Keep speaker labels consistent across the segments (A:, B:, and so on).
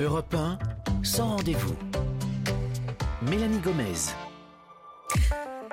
A: Europe 1, sans rendez-vous. Mélanie Gomez.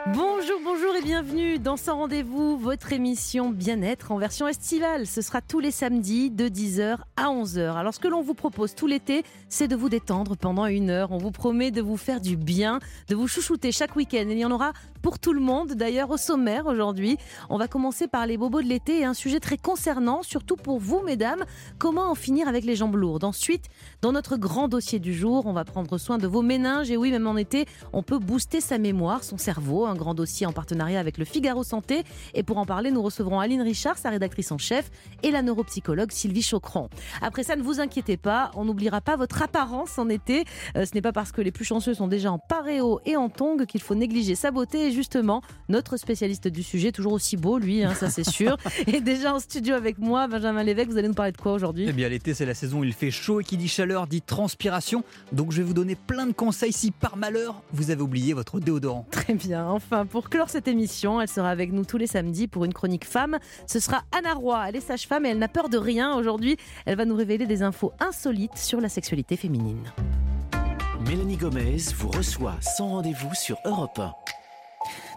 B: Bonjour, bonjour et bienvenue dans Sans Rendez-vous, votre émission bien-être en version estivale. Ce sera tous les samedis de 10h à 11h. Alors ce que l'on vous propose tout l'été, c'est de vous détendre pendant une heure. On vous promet de vous faire du bien, de vous chouchouter chaque week-end. il y en aura pour tout le monde. D'ailleurs, au sommaire aujourd'hui, on va commencer par les bobos de l'été et un sujet très concernant, surtout pour vous, mesdames. Comment en finir avec les jambes lourdes? Ensuite, dans notre grand dossier du jour, on va prendre soin de vos méninges. Et oui, même en été, on peut booster sa mémoire, son cerveau grand dossier en partenariat avec le Figaro Santé. Et pour en parler, nous recevrons Aline Richard, sa rédactrice en chef, et la neuropsychologue Sylvie Chocron. Après ça, ne vous inquiétez pas, on n'oubliera pas votre apparence en été. Euh, ce n'est pas parce que les plus chanceux sont déjà en paréo et en tongue qu'il faut négliger sa beauté. Et justement, notre spécialiste du sujet, toujours aussi beau, lui, hein, ça c'est sûr, est déjà en studio avec moi. Benjamin Lévesque, vous allez nous parler de quoi aujourd'hui?
C: Eh bien, l'été, c'est la saison où il fait chaud et qui dit chaleur dit transpiration. Donc, je vais vous donner plein de conseils si par malheur vous avez oublié votre déodorant.
B: Très bien, enfin pour clore cette émission, elle sera avec nous tous les samedis pour une chronique femme. Ce sera Anna Roy. Elle est sage-femme et elle n'a peur de rien. Aujourd'hui, elle va nous révéler des infos insolites sur la sexualité féminine.
A: Mélanie Gomez vous reçoit sans rendez-vous sur Europe 1.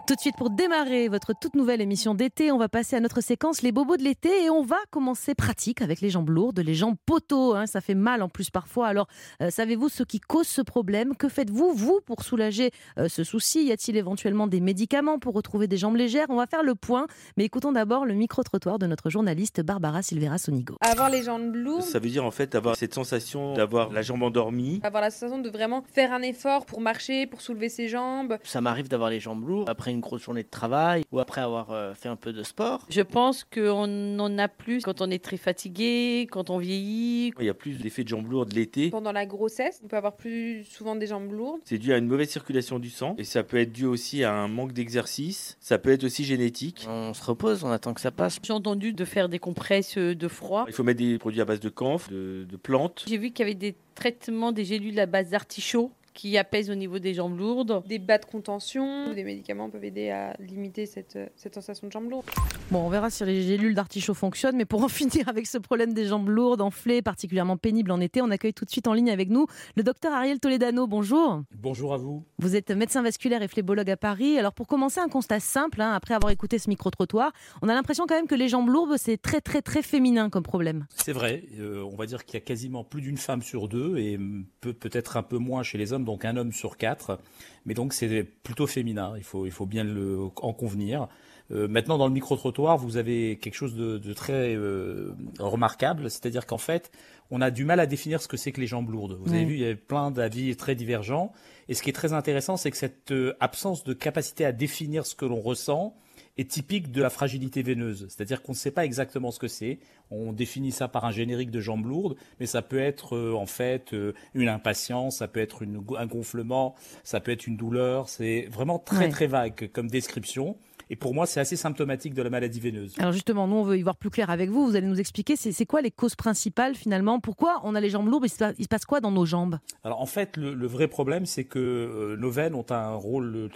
B: Tout de suite, pour démarrer votre toute nouvelle émission d'été, on va passer à notre séquence Les bobos de l'été et on va commencer pratique avec les jambes lourdes, les jambes poteaux. Hein, ça fait mal en plus parfois. Alors, euh, savez-vous ce qui cause ce problème? Que faites-vous, vous, pour soulager euh, ce souci? Y a-t-il éventuellement des médicaments pour retrouver des jambes légères? On va faire le point. Mais écoutons d'abord le micro-trottoir de notre journaliste Barbara Silvera Sonigo.
D: Avoir les jambes lourdes.
E: Ça veut dire en fait avoir cette sensation d'avoir la jambe endormie.
D: Avoir la sensation de vraiment faire un effort pour marcher, pour soulever ses jambes.
F: Ça m'arrive d'avoir les jambes lourdes après une grosse journée de travail ou après avoir euh, fait un peu de sport.
G: Je pense qu'on en a plus quand on est très fatigué, quand on vieillit.
E: Il y a plus d'effets de jambes lourdes l'été.
D: Pendant la grossesse, on peut avoir plus souvent des jambes lourdes.
E: C'est dû à une mauvaise circulation du sang et ça peut être dû aussi à un manque d'exercice. Ça peut être aussi génétique.
F: On se repose, on attend que ça passe.
G: J'ai entendu de faire des compresses de froid.
E: Il faut mettre des produits à base de camphre, de, de plantes.
G: J'ai vu qu'il y avait des traitements des gélules à base d'artichaut qui apaise au niveau des jambes lourdes.
D: Des bas de contention, des médicaments peuvent aider à limiter cette, cette sensation de jambes lourdes.
B: Bon, on verra si les gélules d'artichaut fonctionnent, mais pour en finir avec ce problème des jambes lourdes, enflées, particulièrement pénibles en été, on accueille tout de suite en ligne avec nous le docteur Ariel Toledano. Bonjour.
H: Bonjour à vous.
B: Vous êtes médecin vasculaire et phlébologue à Paris. Alors pour commencer, un constat simple, hein, après avoir écouté ce micro-trottoir, on a l'impression quand même que les jambes lourdes, c'est très très très féminin comme problème.
H: C'est vrai, euh, on va dire qu'il y a quasiment plus d'une femme sur deux et peut peut-être un peu moins chez les hommes, donc un homme sur quatre. Mais donc c'est plutôt féminin, il faut, il faut bien le, en convenir. Euh, maintenant, dans le micro-trottoir, vous avez quelque chose de, de très euh, remarquable, c'est-à-dire qu'en fait, on a du mal à définir ce que c'est que les jambes lourdes. Vous avez vu, il y a plein d'avis très divergents. Et ce qui est très intéressant, c'est que cette euh, absence de capacité à définir ce que l'on ressent est typique de la fragilité veineuse. C'est-à-dire qu'on ne sait pas exactement ce que c'est. On définit ça par un générique de jambes lourdes, mais ça peut être euh, en fait euh, une impatience, ça peut être une, un gonflement, ça peut être une douleur. C'est vraiment très très vague comme description. Et pour moi, c'est assez symptomatique de la maladie veineuse.
B: Alors justement, nous, on veut y voir plus clair avec vous. Vous allez nous expliquer, c'est quoi les causes principales finalement? Pourquoi on a les jambes lourdes? Il se passe quoi dans nos jambes?
H: Alors en fait, le, le vrai problème, c'est que euh, nos veines ont un rôle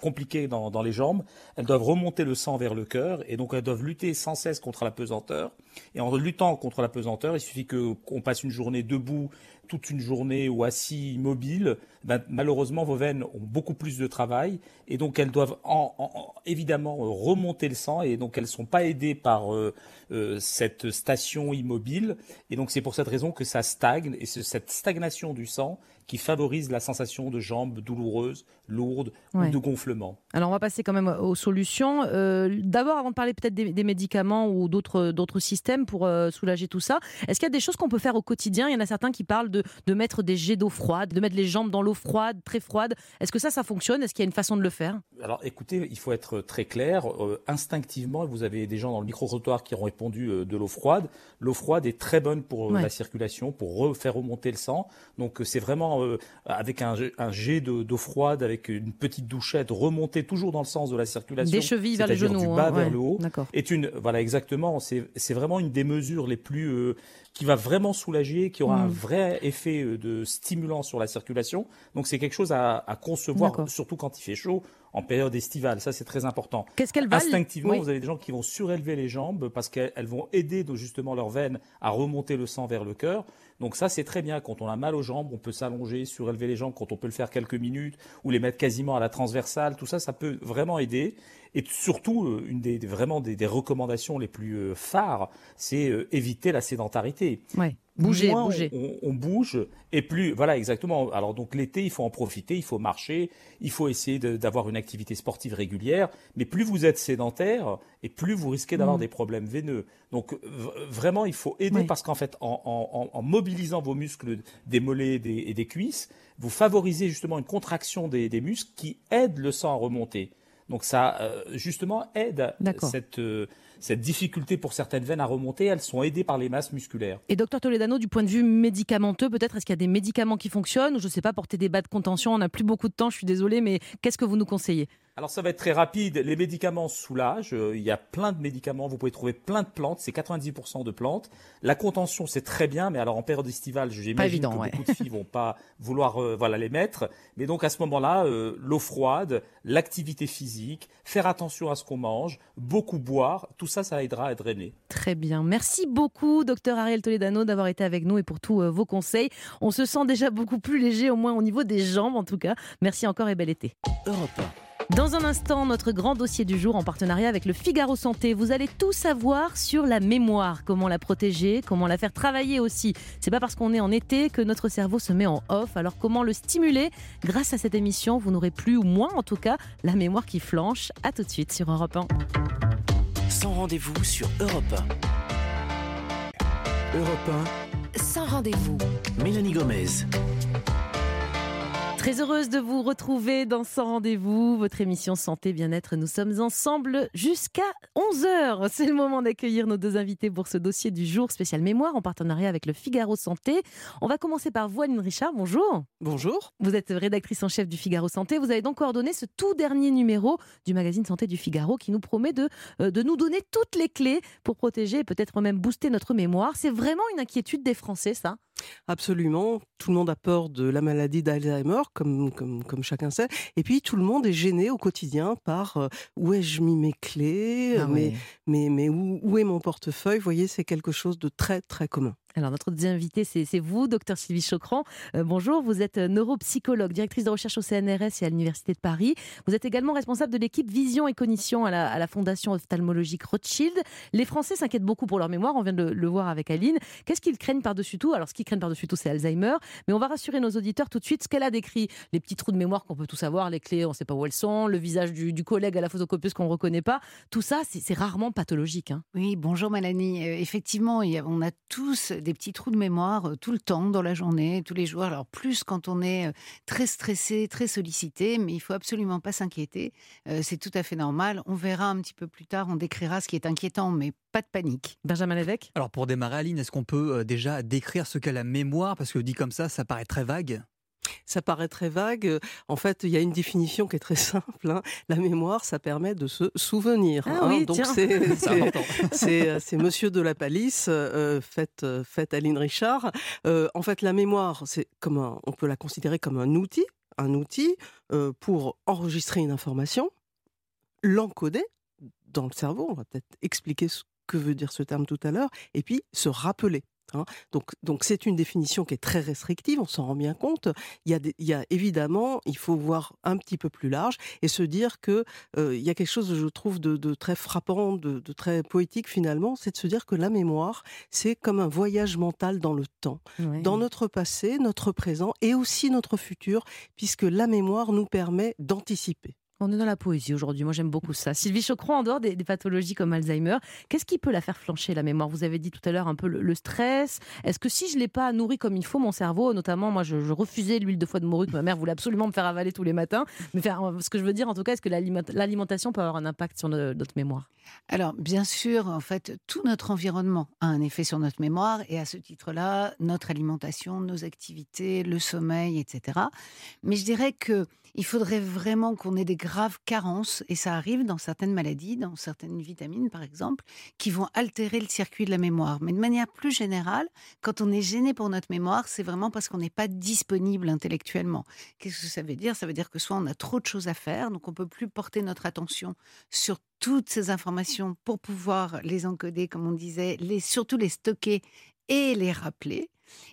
H: compliquées dans, dans, les jambes. Elles doivent remonter le sang vers le cœur et donc elles doivent lutter sans cesse contre la pesanteur. Et en luttant contre la pesanteur, il suffit qu'on passe une journée debout, toute une journée ou assis immobile. Ben, malheureusement, vos veines ont beaucoup plus de travail et donc elles doivent en, en, évidemment remonter le sang et donc elles sont pas aidées par euh, euh, cette station immobile et donc c'est pour cette raison que ça stagne et cette stagnation du sang qui favorise la sensation de jambes douloureuses, lourdes ou de gonflement.
B: Alors on va passer quand même aux solutions. Euh, D'abord, avant de parler peut-être des, des, médicaments ou d'autres d'autres systèmes pour euh, soulager tout ça, est-ce qu'il y a des choses qu'on peut faire au quotidien? Il y en a certains qui parlent de, de mettre des jets d'eau froide, de mettre les jambes dans l'eau froide, très froide. Est-ce que ça, ça fonctionne? Est-ce qu'il y a une façon de le faire?
H: Alors écoutez, il faut être très clair. Euh, instinctivement, vous avez des gens dans le micro-trottoir qui ont répondu euh, de l'eau froide. L'eau froide est très bonne pour ouais. la circulation, pour faire remonter le sang. Donc c'est vraiment euh, avec un, un jet d'eau froide, avec une petite douchette, remonter toujours dans le sens de la circulation.
B: Des chevilles vers les genoux.
H: Du bas
B: hein,
H: vers
B: ouais.
H: le haut. Est une, voilà, exactement. C'est vraiment une des mesures les plus, euh, qui va vraiment soulager, qui aura mmh. un vrai effet euh, de stimulant sur la circulation. Donc c'est quelque chose à, à concevoir, surtout quand il fait chaud. En période estivale. Ça, c'est très important.
B: Qu'est-ce qu'elles valent
H: Instinctivement,
B: Oui.
H: vous avez des gens qui vont surélever les jambes parce qu'elles vont aider justement leurs veines à remonter le sang vers le cœur. Donc ça, c'est très bien. Quand on a mal aux jambes, on peut s'allonger, surélever les jambes quand on peut le faire quelques minutes ou les mettre quasiment à la transversale. Tout ça, ça peut vraiment aider. Et surtout, euh, une des, des- vraiment des, des recommandations les plus euh, phares, c'est euh, éviter la sédentarité.
B: Ouais. Bouger,
H: Moins
B: bouger.
H: On, on bouge et plus, voilà exactement. Alors donc l'été, il faut en profiter, il faut marcher, il faut essayer d'avoir une activité sportive régulière. Mais plus vous êtes sédentaire et plus vous risquez d'avoir
B: Mm.
H: des problèmes veineux. Donc vraiment, il faut aider
B: Oui.
H: parce qu'en fait, en, en- en- en mobilisant vos muscles des mollets et des, et des cuisses, vous favorisez justement une contraction des, des muscles qui aide le sang à remonter. Donc ça, euh, justement, aide cette, euh, cette difficulté pour certaines veines à remonter. Elles sont aidées par les masses musculaires.
B: Et docteur Toledano, du point de vue médicamenteux, peut-être est-ce qu'il y a des médicaments qui fonctionnent ou je ne sais pas, porter des bas de contention On n'a plus beaucoup de temps, je suis désolée, mais qu'est-ce que vous nous conseillez?
H: Alors ça va être très rapide. Les médicaments soulagent. Euh, Il y a plein de médicaments. Vous pouvez trouver plein de plantes. C'est 90% de plantes. La contention, c'est très bien, mais alors en période estivale, j'imagine
B: évident,
H: que
B: ouais.
H: beaucoup de filles vont pas vouloir euh, voilà les mettre. Mais donc à ce moment-là, euh, l'eau froide, l'activité physique, faire attention à ce qu'on mange, beaucoup boire, tout ça, ça aidera à drainer.
B: Très bien. Merci beaucoup, docteur Ariel Toledano, d'avoir été avec nous et pour tous euh, vos conseils. On se sent déjà beaucoup plus léger, au moins au niveau des jambes en tout cas. Merci encore et bel été.
A: Europe
B: Dans un instant, notre grand dossier du jour en partenariat avec le Figaro Santé. Vous allez tout savoir sur la mémoire, comment la protéger, comment la faire travailler aussi. C'est pas parce qu'on est en été que notre cerveau se met en off. Alors comment le stimuler? Grâce à cette émission, vous n'aurez plus ou moins en tout cas la mémoire qui flanche. À tout de suite sur Europe 1.
A: sans rendez-vous sur Europe
I: Europe
J: Sans rendez-vous.
A: 1. Mélanie Gomez.
B: Très heureuse de vous retrouver dans Sans Rendez-vous, votre émission Santé Bien-être. Nous sommes ensemble jusqu'à 11h. C'est le moment d'accueillir nos deux invités pour ce dossier du jour spécial mémoire en partenariat avec le Figaro Santé. On va commencer par vous, Aline Richard. Bonjour.
I: Bonjour.
B: Vous êtes rédactrice en chef du Figaro Santé. Vous avez donc coordonné ce tout dernier numéro du magazine Santé du Figaro qui nous promet de, euh, de nous donner toutes les clés pour protéger et peut-être même booster notre mémoire. C'est vraiment une inquiétude des Français, ça?
I: Absolument. Tout le monde a peur de la maladie d'Alzheimer, comme, comme, comme chacun sait. Et puis, tout le monde est gêné au quotidien par euh, où ai-je mis mes clés,
B: Ah
I: mais, mais, mais où, où est mon portefeuille? Vous voyez, c'est quelque chose de très, très commun.
B: Alors, notre deuxième invité, c'est vous, docteur Sylvie Chocran. Euh, bonjour, vous êtes euh, neuropsychologue, directrice de recherche au CNRS et à l'Université de Paris. Vous êtes également responsable de l'équipe Vision et Cognition à la, Fondation ophtalmologique Rothschild. Les Français s'inquiètent beaucoup pour leur mémoire, on vient de le, voir avec Aline. Qu'est-ce qu'ils craignent par-dessus tout? Alors, ce qu'ils craignent par-dessus tout, c'est Alzheimer. Mais on va rassurer nos auditeurs tout de suite ce qu'elle a décrit. Les petits trous de mémoire qu'on peut tous avoir, les clés, on ne sait pas où elles sont, le visage du, collègue à la photocopieuse qu'on ne reconnaît pas. Tout ça, c'est rarement pathologique. hein.
J: Oui, bonjour Mélanie. Euh, effectivement, on a tous des petits trous de mémoire euh, tout le temps, dans la journée, tous les jours. Alors plus quand on est euh, très stressé, très sollicité, mais il faut absolument pas s'inquiéter. Euh, c'est tout à fait normal. On verra un petit peu plus tard, on décrira ce qui est inquiétant, mais pas de panique.
B: Benjamin Lévesque?
C: Alors pour démarrer, Aline, est-ce qu'on peut euh, déjà décrire ce qu'est la mémoire? Parce que dit comme ça, ça paraît très vague.
I: Ça paraît très vague. En fait, il y a une définition qui est très simple. hein. La mémoire, ça permet de se souvenir.
B: Ah
I: hein.
B: oui,
I: Donc, c'est euh, c'est Monsieur de la Palisse, euh, faites, euh, faites Aline Richard. Euh, en fait, la mémoire, c'est comme un- on peut la considérer comme un outil, un outil euh, pour enregistrer une information, l'encoder dans le cerveau. On va peut-être expliquer ce que veut dire ce terme tout à l'heure, et puis se rappeler. Hein. Donc, donc c'est une définition qui est très restrictive, on s'en rend bien compte. Il y, a des- il y a évidemment, il faut voir un petit peu plus large et se dire que euh, il y a quelque chose, je trouve, de, de très frappant, de, de très poétique finalement, c'est de se dire que la mémoire, c'est comme un voyage mental dans le temps, dans notre passé, notre présent et aussi notre futur, puisque la mémoire nous permet d'anticiper.
B: On est dans la poésie aujourd'hui, moi j'aime beaucoup ça. Sylvie Chocron, en dehors des, pathologies comme Alzheimer, qu'est-ce qui peut la faire flancher la mémoire? Vous avez dit tout à l'heure un peu le, stress. Est-ce que si je ne l'ai pas nourri comme il faut mon cerveau, notamment moi je, refusais l'huile de foie de morue que ma mère voulait absolument me faire avaler tous les matins, mais enfin, ce que je veux dire en tout cas, est-ce que l'aliment- l'alimentation peut avoir un impact sur no- notre mémoire?
J: Alors, bien sûr, en fait, tout notre environnement a un effet sur notre mémoire et à ce titre-là, notre alimentation, nos activités, le sommeil, etc. Mais je dirais que il faudrait vraiment qu'on ait des graves carences, et ça arrive dans certaines maladies, dans certaines vitamines par exemple, qui vont altérer le circuit de la mémoire. Mais de manière plus générale, quand on est gêné pour notre mémoire, c'est vraiment parce qu'on n'est pas disponible intellectuellement. Qu'est-ce que ça veut dire? Ça veut dire que soit on a trop de choses à faire, donc on peut plus porter notre attention sur toutes ces informations pour pouvoir les encoder, comme on disait, surtout les stocker et les rappeler.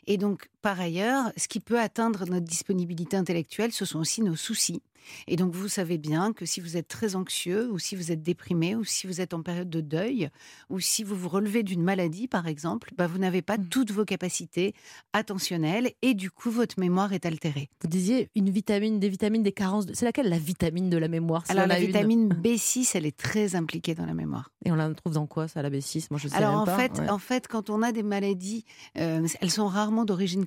J: Et donc, par ailleurs, ce qui peut atteindre notre disponibilité intellectuelle, ce sont aussi nos soucis. Et donc, vous savez bien que si vous êtes très anxieux, ou si vous êtes déprimé, ou si vous êtes en période de deuil, ou si vous vous relevez d'une maladie, par exemple, bah, vous n'avez pas
B: Mmh.
J: toutes vos capacités attentionnelles, et du coup, votre mémoire est altérée.
B: Vous disiez une vitamine, des vitamines, des carences. de- C'est laquelle la vitamine de la mémoire?
J: Alors, la
B: une
J: vitamine B6, elle est très impliquée dans la mémoire.
B: Et on la trouve dans quoi, ça, la B6 Moi, je sais
J: Alors
B: même
J: en
B: pas.
J: fait,
B: Ouais.
J: en fait, quand on a des maladies, euh, elles sont rarement d'origine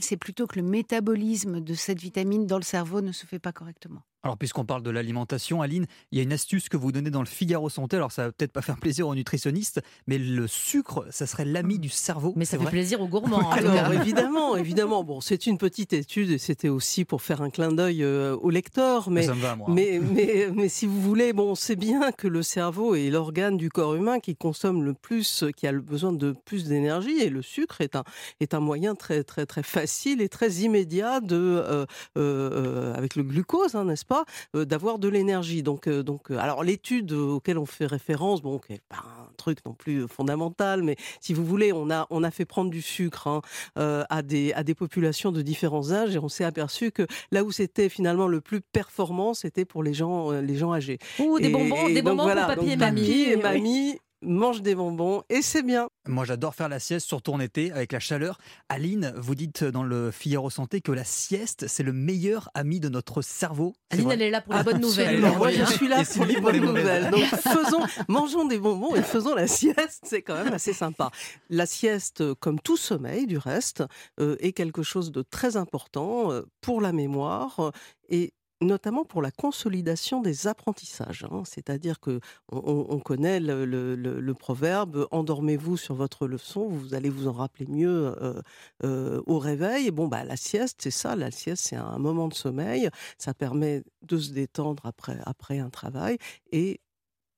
J: C'est plutôt que le métabolisme de cette vitamine dans le cerveau ne se fait pas correctement.
C: Alors, puisqu'on parle de l'alimentation, Aline, il y a une astuce que vous donnez dans le Figaro Santé. Alors, ça va peut-être pas faire plaisir aux nutritionnistes, mais le sucre, ça serait l'ami du cerveau.
B: Mais ça
C: c'est
B: fait plaisir aux gourmands.
I: Alors évidemment, évidemment, bon, c'est une petite étude et c'était aussi pour faire un clin d'œil euh, au lecteur, mais
C: ça me va, moi.
I: mais, mais, mais si vous voulez, bon, on sait bien que le cerveau est l'organe du corps humain qui consomme le plus, qui a le besoin de plus d'énergie, et le sucre est un, est un moyen très, très, très facile et très immédiat de, euh, euh, avec le glucose, hein, n'est-ce pas, d'avoir de l'énergie. Donc, donc, alors l'étude auquel on fait référence, bon, qui n'est pas un truc non plus fondamental, mais si vous voulez, on a, on a fait prendre du sucre hein, à, des, à des populations de différents âges et on s'est aperçu que là où c'était finalement le plus performant, c'était pour les gens, les gens âgés.
B: Ouh, des bonbons,
I: et
B: des bonbons
I: voilà,
B: pour papy et mamie.
I: papy et mamie mangent des bonbons et c'est bien.
C: Moi, j'adore faire la sieste, surtout en été, avec la chaleur. Aline, vous dites dans le Figaro Santé que la sieste, c'est le meilleur ami de notre cerveau.
B: Aline, elle est là pour les bonnes nouvelles.
C: Elle est là
I: Absolument. Moi, je suis là pour les bonnes nouvelles. Donc, faisons, mangeons des bonbons et faisons la sieste. C'est quand même assez sympa. La sieste, comme tout sommeil, du reste, euh, est quelque chose de très important euh, pour la mémoire euh, et notamment pour la consolidation des apprentissages. hein. C'est-à-dire que on, on- on connaît le, proverbe endormez-vous sur votre leçon, vous allez vous en rappeler mieux euh, euh, au réveil. Bon, bah, la sieste, c'est ça. La sieste, c'est un moment de sommeil. Ça permet de se détendre après un travail et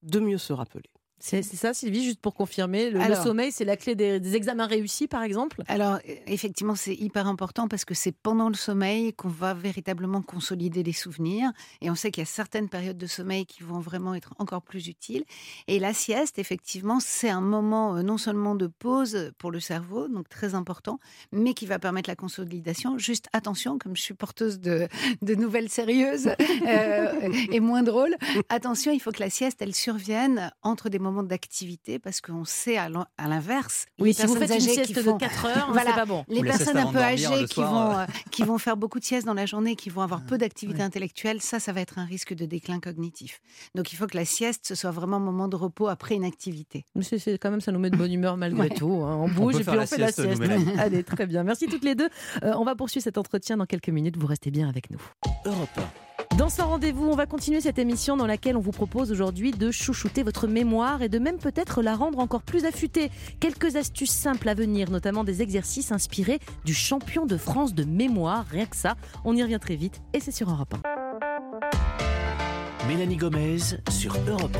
I: de mieux se rappeler.
B: C'est ça, Sylvie, juste pour confirmer. Le, sommeil, c'est la clé des, des examens réussis, par exemple
J: Alors, euh, effectivement, c'est hyper important parce que c'est pendant le sommeil qu'on va véritablement consolider les souvenirs. Et on sait qu'il y a certaines périodes de sommeil qui vont vraiment être encore plus utiles. Et la sieste, effectivement, c'est un moment euh, non seulement de pause pour le cerveau, donc très important, mais qui va permettre la consolidation. Juste attention, comme je suis porteuse de, de nouvelles sérieuses euh, et moins drôles, attention, il faut que la sieste, elle survienne entre des moments d'activité parce qu'on sait à l'inverse.
B: Oui,
J: les
B: si vous faites une sieste
J: qui font-
B: de 4 heures,
J: Voilà.
B: c'est pas bon.
J: les
C: Ou
J: personnes un peu âgées qui
C: soir,
J: vont,
C: euh.
J: euh, qui vont faire beaucoup de siestes dans la journée, qui vont avoir peu d'activité
C: ouais.
J: intellectuelle, ça, ça va être un risque de déclin cognitif. Donc il faut que la sieste, ce soit vraiment un moment de repos après une activité.
B: Mais c'est- quand même, ça nous met de bonne humeur malgré
J: Ouais.
B: tout. hein. On bouge
C: peut
B: et
C: faire
B: puis
C: la
B: on fait la
C: sieste.
B: Allez, très bien. Merci toutes les deux. Euh, on va poursuivre cet entretien dans quelques minutes. Vous restez bien avec nous.
A: Europe
B: Dans ce rendez-vous, on va continuer cette émission dans laquelle on vous propose aujourd'hui de chouchouter votre mémoire et de même peut-être la rendre encore plus affûtée. Quelques astuces simples à venir, notamment des exercices inspirés du champion de France de mémoire. Rien que ça, on y revient très vite et c'est sur Europe 1.
A: Mélanie Gomez sur Europe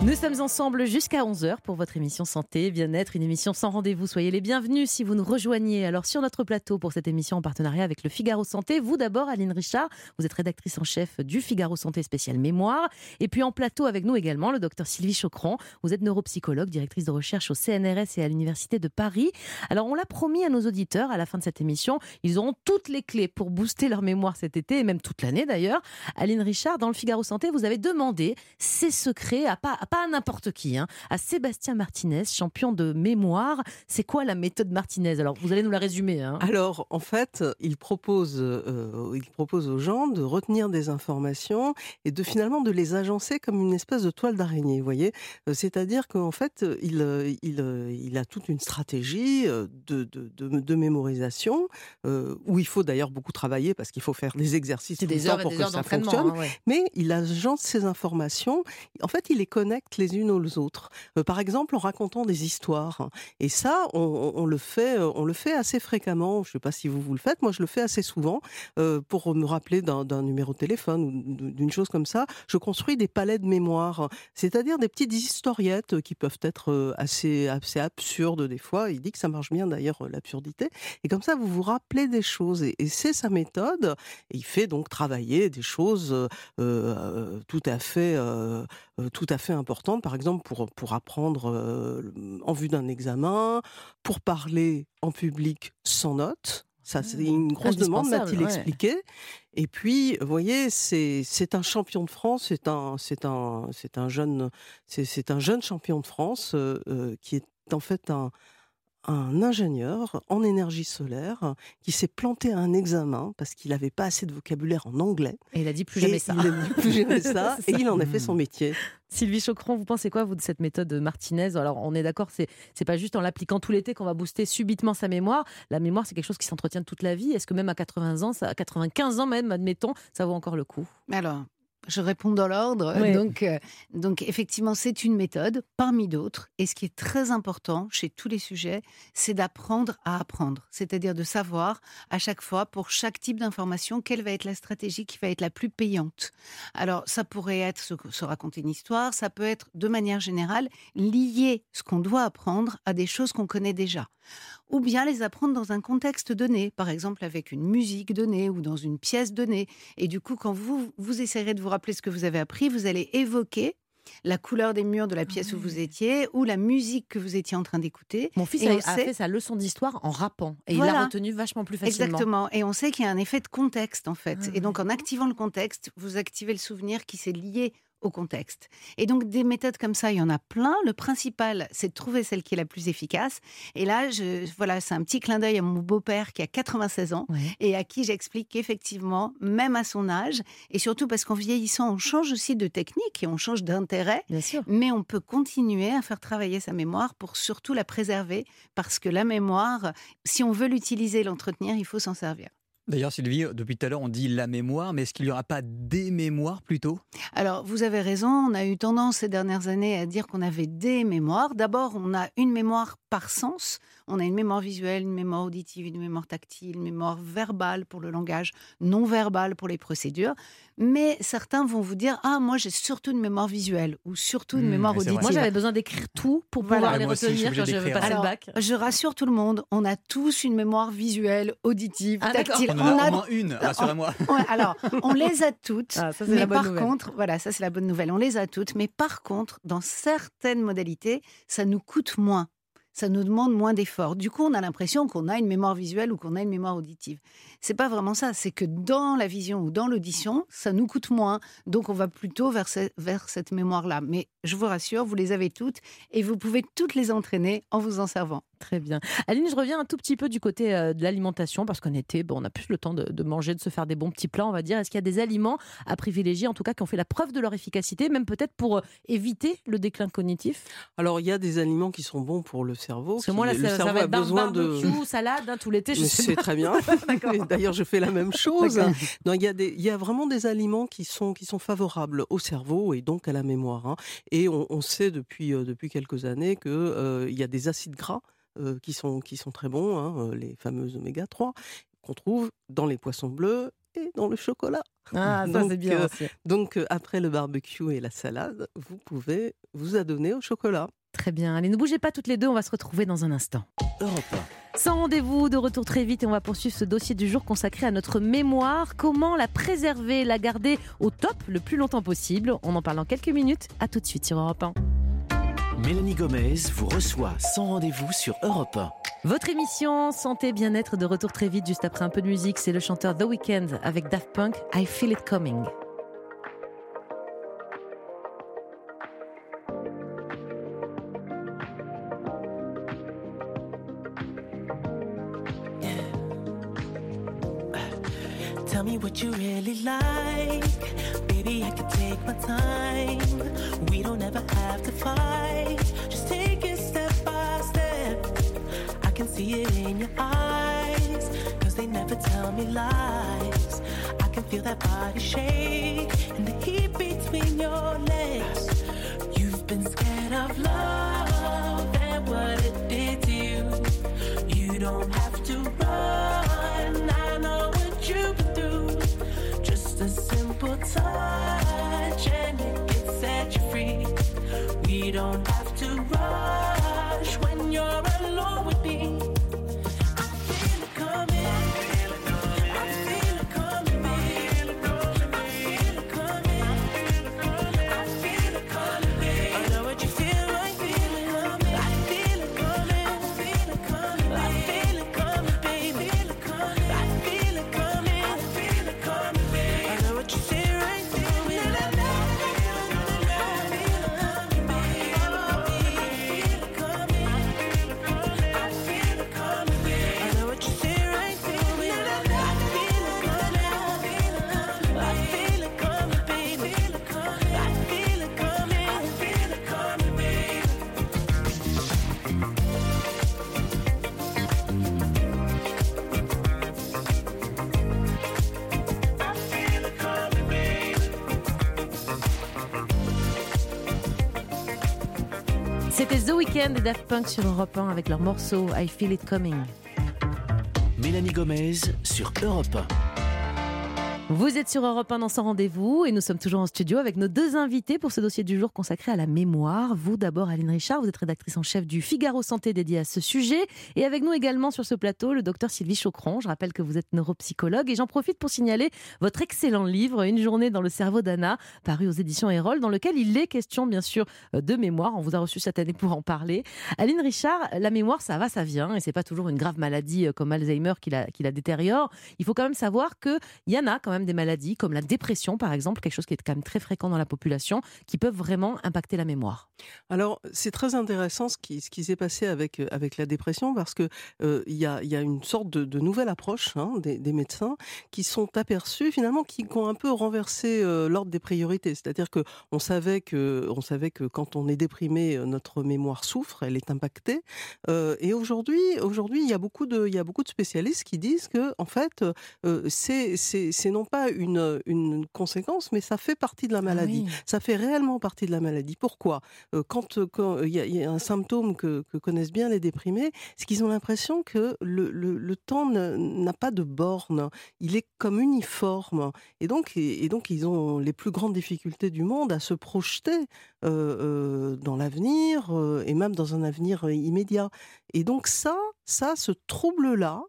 B: Nous sommes ensemble jusqu'à 11h pour votre émission Santé, Bien-être, une émission sans rendez-vous. Soyez les bienvenus si vous nous rejoignez. Alors sur notre plateau pour cette émission en partenariat avec le Figaro Santé, vous d'abord Aline Richard, vous êtes rédactrice en chef du Figaro Santé spécial mémoire. Et puis en plateau avec nous également le docteur Sylvie Chocron, vous êtes neuropsychologue, directrice de recherche au CNRS et à l'Université de Paris. Alors on l'a promis à nos auditeurs à la fin de cette émission, ils auront toutes les clés pour booster leur mémoire cet été et même toute l'année d'ailleurs. Aline Richard, dans le Figaro Santé, vous avez demandé ces secrets à pas, pas à n'importe qui, hein, à Sébastien Martinez, champion de mémoire. C'est quoi la méthode Martinez? Alors, vous allez nous la résumer. Hein.
I: Alors, en fait, il propose, euh, il propose aux gens de retenir des informations et de finalement de les agencer comme une espèce de toile d'araignée, vous voyez? Euh, C'est-à-dire qu'en fait, il, il, il a toute une stratégie euh, de, de, de- de mémorisation euh, où il faut d'ailleurs beaucoup travailler parce qu'il faut faire des exercices tout le
B: des
I: temps
B: heures et
I: pour
B: des
I: que ça fonctionne.
B: hein, ouais.
I: Mais il agence ces informations. En fait, il les connecte les unes aux autres. Euh, par exemple, en racontant des histoires. Et ça, on, le fait, euh, on le fait assez fréquemment. Je ne sais pas si vous vous le faites. Moi, je le fais assez souvent euh, pour me rappeler d'un numéro de téléphone ou d'une chose comme ça. Je construis des palais de mémoire, c'est-à-dire des petites historiettes qui peuvent être assez, assez absurdes des fois. Il dit que ça marche bien d'ailleurs l'absurdité. Et comme ça, vous vous rappelez des choses. Et, c'est sa méthode. Et il fait donc travailler des choses tout à fait, tout à fait importantes. Par exemple, pour pour apprendre euh, en vue d'un examen, pour parler en public sans notes. Ça, c'est une grosse demande, m'a-t-il
B: ouais.
I: expliqué. Et puis, vous voyez, c'est un champion de France, c'est un un un jeune c'est c'est un jeune champion de France euh, euh, qui est en fait un un ingénieur en énergie solaire qui s'est planté à un examen parce qu'il n'avait pas assez de vocabulaire en anglais.
B: Et il a dit plus jamais ça.
I: Il a dit plus jamais ça.
B: C'est
I: et il en a fait son métier.
B: Sylvie Chocron, vous pensez quoi, vous, de cette méthode Martinez Alors, on est d'accord, c'est c'est pas juste en l'appliquant tout l'été qu'on va booster subitement sa mémoire. La mémoire, c'est quelque chose qui s'entretient toute la vie. Est-ce que même à 80 ans, ça, à 95 ans même, admettons, ça vaut encore le coup?
J: Alors, je réponds dans l'ordre.
B: Oui.
J: Donc, euh, donc, effectivement, c'est une méthode parmi d'autres. Et ce qui est très important chez tous les sujets, c'est d'apprendre à apprendre. C'est-à-dire de savoir à chaque fois, pour chaque type d'information, quelle va être la stratégie qui va être la plus payante. Alors, ça pourrait être se, se raconter une histoire, ça peut être de manière générale lier ce qu'on doit apprendre à des choses qu'on connaît déjà ou bien les apprendre dans un contexte donné, par exemple avec une musique donnée ou dans une pièce donnée. Et du coup, quand vous, vous essayerez de vous rappeler ce que vous avez appris, vous allez évoquer la couleur des murs de la pièce où vous étiez ou la musique que vous étiez en train d'écouter.
B: Mon fils
J: Et
B: a,
J: on
B: a
J: sait-
B: fait sa leçon d'histoire en rappant. Et il l'a retenu vachement plus facilement.
J: Exactement. Et on sait qu'il y a un effet de contexte, en fait.
B: Ah
J: et donc, en activant le contexte, vous activez le souvenir qui s'est lié au contexte. Et donc, des méthodes comme ça, il y en a plein. Le principal, c'est de trouver celle qui est la plus efficace. Et là, je, voilà, c'est un petit clin d'œil à mon beau-père qui a 96 ans
B: Ouais.
J: et à qui j'explique qu'effectivement, même à son âge, et surtout parce qu'en vieillissant, on change aussi de technique et on change d'intérêt, mais on peut continuer à faire travailler sa mémoire pour surtout la préserver, parce que la mémoire, si on veut l'utiliser et l'entretenir, il faut s'en servir.
C: D'ailleurs, Sylvie, depuis tout à l'heure, on dit la mémoire, mais est-ce qu'il n'y aura pas des mémoires plutôt?
J: Alors, vous avez raison, on a eu tendance ces dernières années à dire qu'on avait des mémoires. D'abord, on a une mémoire par sens. On a une mémoire visuelle, une mémoire auditive, une mémoire tactile, une mémoire verbale pour le langage, non verbale pour les procédures. Mais certains vont vous dire Ah, moi, j'ai surtout une mémoire visuelle ou surtout une
C: Mmh,
J: mémoire auditive.
B: Moi, j'avais besoin d'écrire tout pour
J: Voilà.
B: pouvoir
C: Ouais,
B: les
C: moi aussi, je
B: retenir quand je passer le bac.
J: Je rassure tout le monde, on a tous une mémoire visuelle, auditive,
B: Ah,
J: tactile.
C: On en a
J: On a-
C: au moins une, rassurez-moi.
J: Alors, on les a toutes.
B: Ah, ça,
J: mais
B: la bonne
J: par
B: nouvelle.
J: contre, voilà, ça c'est la bonne nouvelle. On les a toutes, mais par contre, dans certaines modalités, ça nous coûte moins. Ça nous demande moins d'efforts. Du coup, on a l'impression qu'on a une mémoire visuelle ou qu'on a une mémoire auditive. C'est pas vraiment ça. C'est que dans la vision ou dans l'audition, ça nous coûte moins. Donc, on va plutôt vers, vers cette mémoire-là. Mais je vous rassure, vous les avez toutes et vous pouvez toutes les entraîner en vous en servant.
B: Très bien. Aline, je reviens un tout petit peu du côté euh, de l'alimentation, parce qu'en été, bon, on a plus le temps de, de manger, de se faire des bons petits plats, on va dire. Est-ce qu'il y a des aliments à privilégier, en tout cas, qui ont fait la preuve de leur efficacité, même peut-être pour euh, éviter le déclin cognitif?
I: Alors, il y a des aliments qui sont bons pour le cerveau.
B: Parce que moi, là,
I: le
B: ça, ça
I: cerveau
B: va
I: a
B: être bar-
I: besoin de.
B: salade, hein, tout l'été, je sais
I: très bien. D'ailleurs, je fais la même chose. Non, il y a des, il y a vraiment des aliments qui sont qui sont favorables au cerveau et donc à la mémoire. hein. Et on, on sait depuis euh, depuis quelques années que euh, il y a des acides gras euh, qui sont qui sont très bons, hein, les fameux oméga 3 qu'on trouve dans les poissons bleus et dans le chocolat.
B: Ah, ça,
I: Donc,
B: c'est bien
I: euh,
B: aussi.
I: Donc euh, après le barbecue et la salade, vous pouvez vous adonner au chocolat.
B: Très bien. Allez, ne bougez pas toutes les deux, on va se retrouver dans un instant.
A: Europe
B: Sans rendez-vous, de retour très vite et on va poursuivre ce dossier du jour consacré à notre mémoire. Comment la préserver, la garder au top le plus longtemps possible? On en parle dans quelques minutes. À tout de suite sur Europe 1.
A: 1. Mélanie Gomez vous reçoit sans rendez-vous sur Europe 1.
B: Votre émission Santé Bien-être de retour très vite juste après un peu de musique. C'est le chanteur The Weeknd avec Daft Punk, I Feel It Coming.
K: Tell me what you really like. Baby, I can take my time. We don't ever have to fight. Just take it step by step. I can see it in your eyes. Cause they never tell me lies. I can feel that body shake and the heat between your legs.
B: Weeknd et Daft Punk sur Europe 1 avec leur morceau I Feel It Coming.
A: Mélanie Gomez sur Europe 1.
B: Vous êtes sur Europe 1 dans son rendez-vous et nous sommes toujours en studio avec nos deux invités pour ce dossier du jour consacré à la mémoire. Vous d'abord Aline Richard, vous êtes rédactrice en chef du Figaro Santé dédié à ce sujet et avec nous également sur ce plateau le docteur Sylvie Chocron. Je rappelle que vous êtes neuropsychologue et j'en profite pour signaler votre excellent livre Une journée dans le cerveau d'Anna paru aux éditions Erol dans lequel il est question bien sûr de mémoire. On vous a reçu cette année pour en parler. Aline Richard, la mémoire ça va, ça vient et c'est pas toujours une grave maladie euh, comme Alzheimer qui la, qui la détériore. Il faut quand même savoir qu'il y en a quand même des maladies comme la dépression par exemple, quelque chose qui est quand même très fréquent dans la population, qui peuvent vraiment impacter la mémoire.
I: Alors, c'est très intéressant ce qui, ce qui s'est passé avec, euh, avec la dépression parce que euh, il y, a, y a une sorte de, de nouvelle approche hein, des, médecins qui sont aperçus finalement qui ont un peu renversé euh, l'ordre des priorités. C'est-à-dire que on savait que savait que quand on est déprimé, euh, notre mémoire souffre, elle est impactée. Euh, et aujourd'hui, aujourd'hui, il y a beaucoup de il y a beaucoup de spécialistes qui disent que en fait, euh, c'est c'est non pas une une conséquence, mais ça fait partie de la maladie.
B: oui.
I: Ça fait réellement partie de la maladie. Pourquoi? Euh, Quand y, a- il y a un symptôme que, que connaissent bien les déprimés, c'est qu'ils ont l'impression que le, le, le temps n'a pas de borne. Il est comme uniforme. Et donc, et, et donc, ils ont les plus grandes difficultés du monde à se projeter euh, euh, dans l'avenir euh, et même dans un avenir euh, immédiat. Et donc ça, ça, ce trouble-là,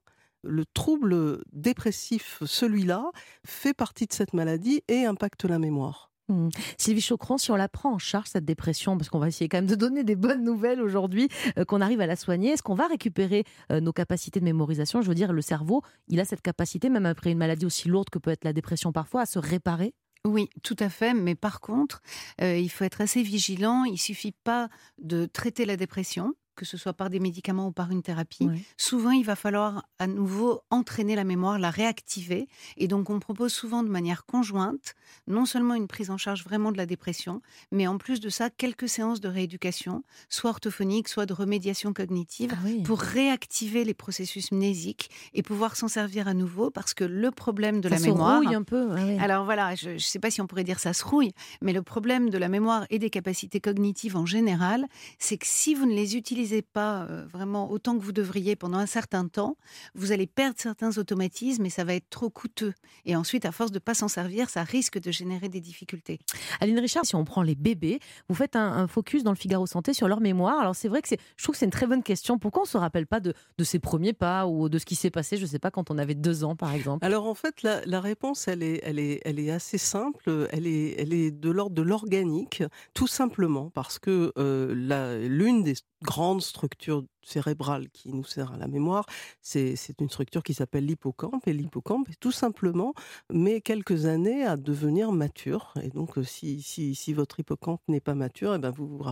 I: le trouble dépressif, celui-là, fait partie de cette maladie et impacte la mémoire.
B: Hmm. Sylvie Chocron, si on la prend en charge, cette dépression, parce qu'on va essayer quand même de donner des bonnes nouvelles aujourd'hui, euh, qu'on arrive à la soigner, est-ce qu'on va récupérer euh, nos capacités de mémorisation? Je veux dire, le cerveau, il a cette capacité, même après une maladie aussi lourde que peut être la dépression parfois, à se réparer?
J: Oui, tout à fait. Mais par contre, euh, il faut être assez vigilant. Il suffit pas de traiter la dépression, que ce soit par des médicaments ou par une thérapie.
B: Oui.
J: Souvent, il va falloir à nouveau entraîner la mémoire, la réactiver. Et donc, on propose souvent de manière conjointe, non seulement une prise en charge vraiment de la dépression, mais en plus de ça, quelques séances de rééducation, soit orthophonique, soit de remédiation cognitive,
B: Ah oui.
J: pour réactiver les processus mnésiques et pouvoir s'en servir à nouveau, parce que le problème de
B: Ça
J: la
B: se
J: mémoire...
B: rouille un peu. ah oui.
J: Alors voilà, je ne sais pas si on pourrait dire ça se rouille, mais le problème de la mémoire et des capacités cognitives en général, c'est que si vous ne les utilisez pas euh, vraiment autant que vous devriez pendant un certain temps, vous allez perdre certains automatismes et ça va être trop coûteux. Et ensuite, à force de pas s'en servir, ça risque de générer des difficultés.
B: Aline Richard, si on prend les bébés, vous faites un, un focus dans le Figaro Santé sur leur mémoire. Alors c'est vrai que c'est, je trouve que c'est une très bonne question. Pourquoi on se rappelle pas de, de ses premiers pas ou de ce qui s'est passé, je sais pas, quand on avait deux ans par exemple?
I: Alors en fait, la, la réponse, elle est, elle, est, elle est assez simple. Elle est, elle est de l'ordre de l'organique, tout simplement parce que euh, la- l'une des grandes structures cérébrale qui nous sert à la mémoire, c'est une structure qui s'appelle l'hippocampe. Et l'hippocampe, tout simplement, met quelques années à devenir mature. Et donc, euh, si, si, si votre hippocampe n'est pas mature, eh ben vous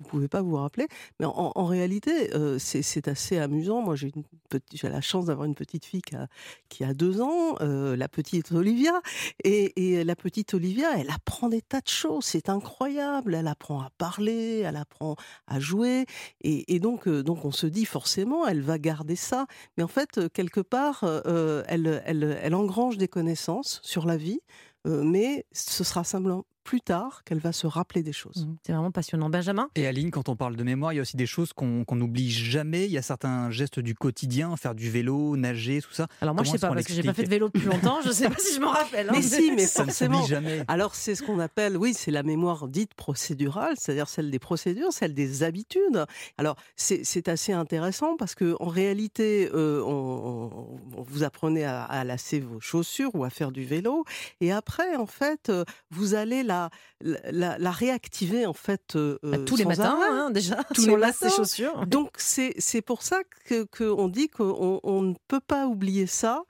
I: ne pouvez pas vous rappeler. Mais en, réalité, euh, c'est assez amusant. Moi, j'ai la chance d'avoir une petite fille qui a, qui a deux ans, euh, la petite Olivia. Et, et la petite Olivia, elle apprend des tas de choses. C'est incroyable. Elle apprend à parler, elle apprend à jouer. Et, et donc, donc, on se dit forcément, elle va garder ça. Mais en fait, euh, quelque part, euh, elle, elle, engrange des connaissances sur la vie. euh, mais ce sera simplement plus tard qu'elle va se rappeler des choses.
B: Mmh, C'est vraiment passionnant. Benjamin?
C: Et Aline, quand on parle de mémoire, il y a aussi des choses qu'on n'oublie jamais. Il y a certains gestes du quotidien, faire du vélo, nager, tout ça.
B: Alors moi, je
C: Comment
B: sais pas, parce que j'ai pas fait de vélo depuis longtemps. Je sais pas si je m'en rappelle. hein.
I: Mais si, mais
C: Ça ne
I: forcément.
C: jamais.
I: Alors c'est ce qu'on appelle, oui, c'est la mémoire dite procédurale, c'est-à-dire celle des procédures, celle des habitudes. Alors c'est assez intéressant parce que en réalité, euh, on, on- vous apprenez à, à lasser vos chaussures ou à faire du vélo, et après, en fait, euh, vous allez la, la, la réactiver en fait euh,
B: Bah, tous les matins,
I: arrêt.
B: hein, déjà,
I: tous
B: si
I: les
B: on ses chaussures.
I: Donc c'est c'est pour ça que qu'on dit qu'on on ne peut pas oublier ça.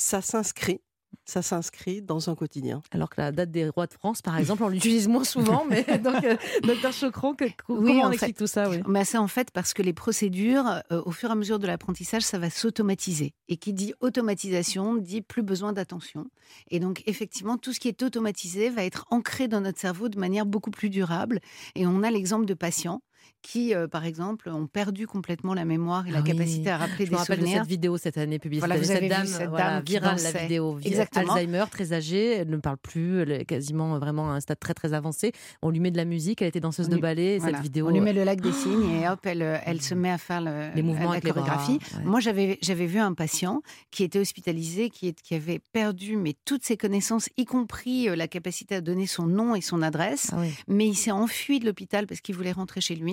I: Ça s'inscrit, ça s'inscrit dans un quotidien.
B: Alors que la date des rois de France, par exemple, on l'utilise moins souvent. Mais donc, euh, docteur Chocron, que- comment
J: Oui,
B: on explique
J: fait.
B: tout ça oui?
J: Mais c'est en fait parce que les procédures, euh, au fur et à mesure de l'apprentissage, ça va s'automatiser. Et qui dit automatisation dit plus besoin d'attention. Et donc, effectivement, tout ce qui est automatisé va être ancré dans notre cerveau de manière beaucoup plus durable. Et on a l'exemple de patients qui, euh, par exemple, ont perdu complètement la mémoire et la
B: Ah oui.
J: capacité à rappeler
B: Je
J: des
B: me rappelle de cette vidéo cette année publiée.
J: Voilà,
B: cette cette
J: cette
B: dame, voilà,
J: dame
B: virale, la vidéo. vi-
J: Exactement.
B: Alzheimer, très âgée, elle ne parle plus, elle est quasiment vraiment à un stade très très avancé. On lui met de la musique, elle était danseuse de ballet.
J: Voilà.
B: Cette vidéo,
J: On lui met le lac des signes et hop, elle, euh, elle se met à faire le-
B: Les mouvements
J: la
B: les bras,
J: chorégraphie.
B: ouais.
J: Moi, j'avais j'avais vu un patient qui était hospitalisé, qui, est- qui avait perdu mais toutes ses connaissances, y compris euh, la capacité à donner son nom et son adresse.
B: Ah oui.
J: Mais il s'est enfui de l'hôpital parce qu'il voulait rentrer chez lui.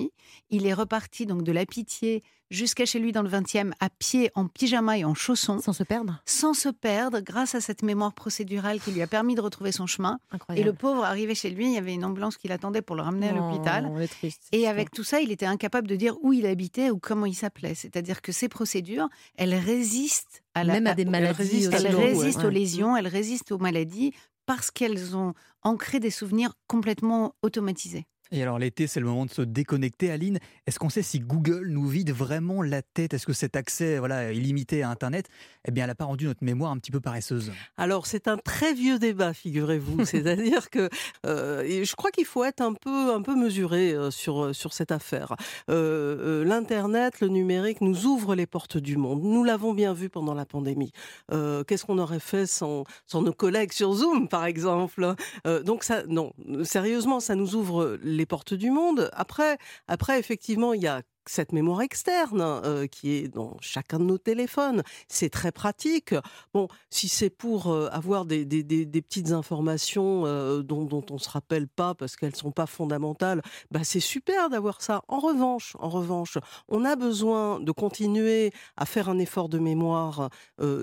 J: Il est reparti donc de la pitié jusqu'à chez lui dans le 20e à pied, en pyjama et en chaussons.
B: Sans se perdre
J: Sans se perdre, grâce à cette mémoire procédurale qui lui a permis de retrouver son chemin. Et le pauvre arrivé chez lui, il y avait une ambulance qui l'attendait pour le ramener à l'hôpital.
B: Oh, cette
J: Et avec tout ça, il était incapable de dire où il habitait ou comment il s'appelait. C'est-à-dire que ces procédures, elles résistent à la,
B: Même à des maladies
I: résistent
B: aussi
J: elles résistent
B: ouais.
J: aux lésions, elles résistent aux maladies parce qu'elles ont ancré des souvenirs complètement automatisés.
C: Et alors l'été, c'est le moment de se déconnecter. Aline, est-ce qu'on sait si Google nous vide vraiment la tête? Est-ce que cet accès voilà, illimité à Internet, eh bien, elle n'a pas rendu notre mémoire un petit peu paresseuse?
I: Alors c'est un très vieux débat, figurez-vous. C'est-à-dire que euh, je crois qu'il faut être un peu un peu mesuré euh, sur sur cette affaire. Euh, euh, L'internet, le numérique nous ouvre les portes du monde. Nous l'avons bien vu pendant la pandémie. Euh, Qu'est-ce qu'on aurait fait sans sans nos collègues sur Zoom, par exemple Euh, Donc ça, non, sérieusement, ça nous ouvre les portes du monde. Après, après effectivement, il y a cette mémoire externe euh, qui est dans chacun de nos téléphones. C'est très pratique. Bon, si c'est pour euh, avoir des, petites informations euh, dont, on se rappelle pas parce qu'elles sont pas fondamentales, bah c'est super d'avoir ça. En revanche, en revanche, on a besoin de continuer à faire un effort de mémoire,